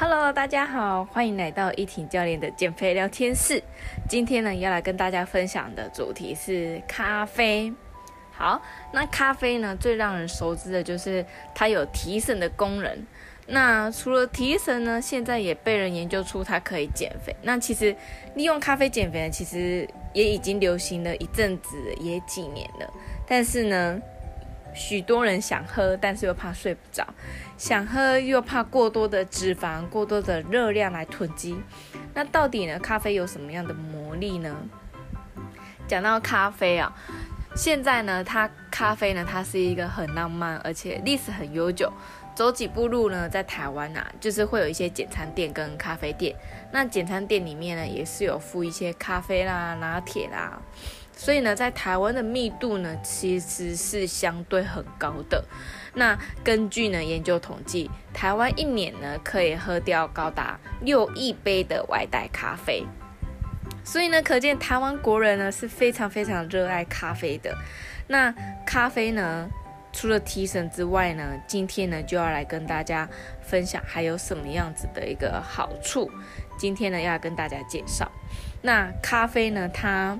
Hello，大家好，欢迎来到一婷教练的减肥聊天室。今天呢，要来跟大家分享的主题是咖啡。好，那咖啡呢，最让人熟知的就是它有提神的功能。那除了提神呢，现在也被人研究出它可以减肥。那其实利用咖啡减肥呢，其实也已经流行了一阵子，也几年了。但是呢，许多人想喝，但是又怕睡不着；想喝又怕过多的脂肪、过多的热量来囤积。那到底呢？咖啡有什么样的魔力呢？讲到咖啡啊，现在呢，它咖啡呢，它是一个很浪漫，而且历史很悠久。走几步路呢，在台湾啊，就是会有一些简餐店跟咖啡店。那简餐店里面呢，也是有附一些咖啡啦、拿铁啦。所以呢，在台湾的密度呢，其实是相对很高的。那根据呢研究统计，台湾一年呢可以喝掉高达六亿杯的外带咖啡。所以呢，可见台湾国人呢是非常非常热爱咖啡的。那咖啡呢，除了提神之外呢，今天呢就要来跟大家分享还有什么样子的一个好处。今天呢要跟大家介绍，那咖啡呢它。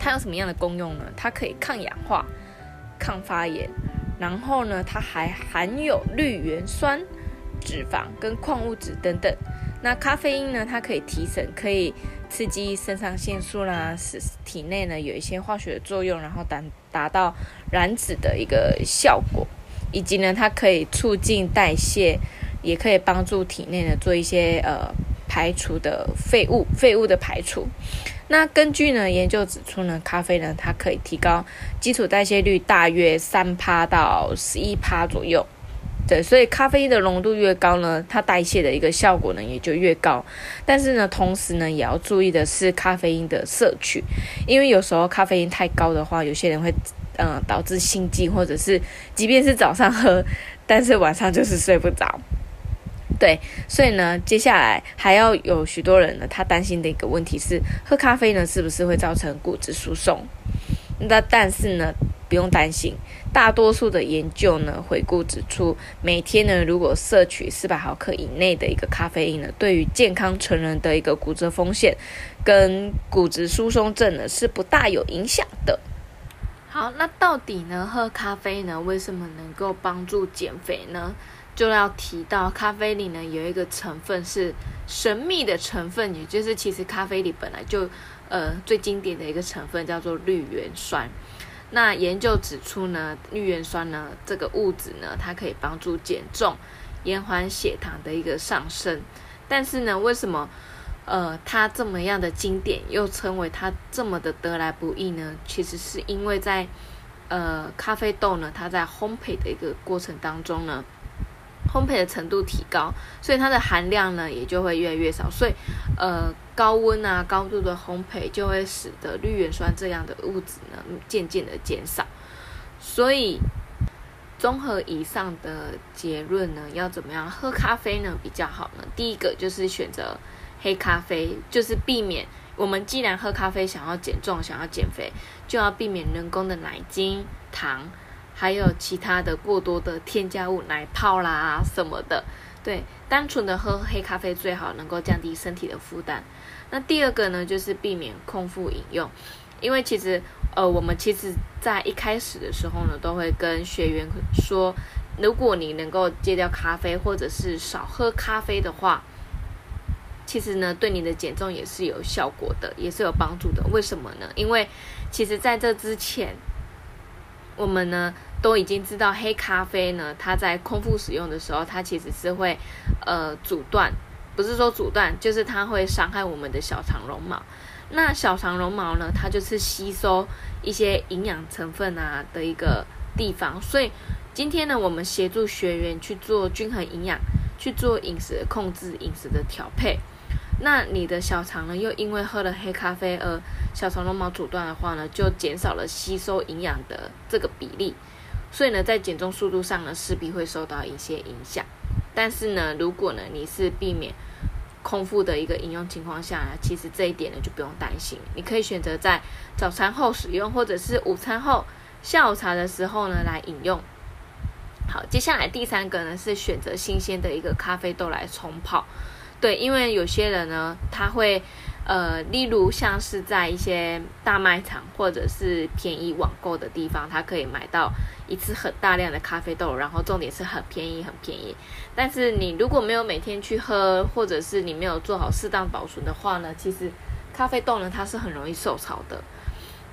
它有什么样的功用呢？它可以抗氧化、抗发炎，然后呢，它还含有绿原酸、脂肪跟矿物质等等。那咖啡因呢？它可以提神，可以刺激肾上腺素啦，使体内呢有一些化学作用，然后达达到燃脂的一个效果，以及呢，它可以促进代谢，也可以帮助体内呢做一些呃排除的废物、废物的排除。那根据呢研究指出呢，咖啡呢它可以提高基础代谢率大约三趴到十一趴左右，对，所以咖啡因的浓度越高呢，它代谢的一个效果呢也就越高。但是呢，同时呢也要注意的是咖啡因的摄取，因为有时候咖啡因太高的话，有些人会嗯导致心悸，或者是即便是早上喝，但是晚上就是睡不着。对，所以呢，接下来还要有许多人呢，他担心的一个问题是，喝咖啡呢是不是会造成骨质疏松？那但是呢，不用担心，大多数的研究呢，回顾指出，每天呢，如果摄取四百毫克以内的一个咖啡因呢，对于健康成人的一个骨折风险跟骨质疏松症呢，是不大有影响的。好，那到底呢，喝咖啡呢，为什么能够帮助减肥呢？就要提到咖啡里呢有一个成分是神秘的成分，也就是其实咖啡里本来就呃最经典的一个成分叫做绿原酸。那研究指出呢，绿原酸呢这个物质呢，它可以帮助减重、延缓血糖的一个上升。但是呢，为什么呃它这么样的经典，又称为它这么的得来不易呢？其实是因为在呃咖啡豆呢，它在烘焙的一个过程当中呢。烘焙的程度提高，所以它的含量呢也就会越来越少。所以，呃，高温啊、高度的烘焙就会使得绿原酸这样的物质呢渐渐的减少。所以，综合以上的结论呢，要怎么样喝咖啡呢比较好呢？第一个就是选择黑咖啡，就是避免我们既然喝咖啡想要减重、想要减肥，就要避免人工的奶精、糖。还有其他的过多的添加物，奶泡啦什么的，对，单纯的喝黑咖啡最好能够降低身体的负担。那第二个呢，就是避免空腹饮用，因为其实呃，我们其实在一开始的时候呢，都会跟学员说，如果你能够戒掉咖啡，或者是少喝咖啡的话，其实呢，对你的减重也是有效果的，也是有帮助的。为什么呢？因为其实在这之前，我们呢。都已经知道黑咖啡呢，它在空腹使用的时候，它其实是会，呃，阻断，不是说阻断，就是它会伤害我们的小肠绒毛。那小肠绒毛呢，它就是吸收一些营养成分啊的一个地方。所以今天呢，我们协助学员去做均衡营养，去做饮食控制、饮食的调配。那你的小肠呢，又因为喝了黑咖啡而小肠绒毛阻断的话呢，就减少了吸收营养的这个比例。所以呢，在减重速度上呢，势必会受到一些影响。但是呢，如果呢你是避免空腹的一个饮用情况下，其实这一点呢就不用担心。你可以选择在早餐后使用，或者是午餐后、下午茶的时候呢来饮用。好，接下来第三个呢是选择新鲜的一个咖啡豆来冲泡。对，因为有些人呢，他会呃，例如像是在一些大卖场或者是便宜网购的地方，他可以买到一次很大量的咖啡豆，然后重点是很便宜，很便宜。但是你如果没有每天去喝，或者是你没有做好适当保存的话呢，其实咖啡豆呢它是很容易受潮的。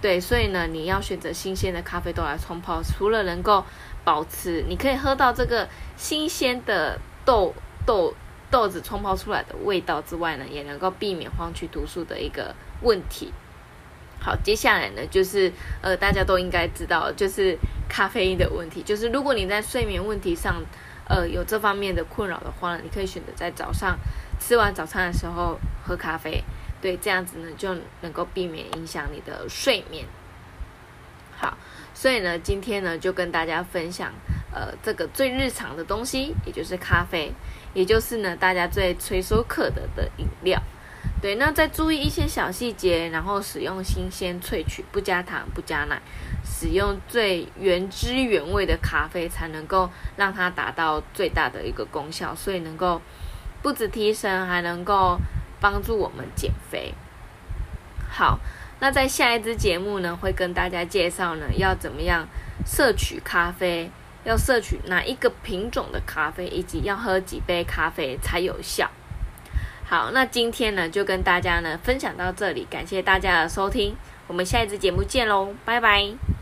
对，所以呢，你要选择新鲜的咖啡豆来冲泡，除了能够保持你可以喝到这个新鲜的豆豆豆子冲泡出来的味道之外呢，也能够避免黄曲毒素的一个问题。好，接下来呢，就是呃，大家都应该知道，就是咖啡因的问题。就是如果你在睡眠问题上，呃，有这方面的困扰的话呢，你可以选择在早上吃完早餐的时候喝咖啡。对，这样子呢就能够避免影响你的睡眠。好，所以呢，今天呢就跟大家分享，呃，这个最日常的东西，也就是咖啡，也就是呢大家最垂手可得的饮料。对，那再注意一些小细节，然后使用新鲜萃取，不加糖，不加奶，使用最原汁原味的咖啡，才能够让它达到最大的一个功效。所以能够不止提神，还能够。帮助我们减肥。好，那在下一支节目呢，会跟大家介绍呢，要怎么样摄取咖啡，要摄取哪一个品种的咖啡，以及要喝几杯咖啡才有效。好，那今天呢，就跟大家呢分享到这里，感谢大家的收听，我们下一次节目见喽，拜拜。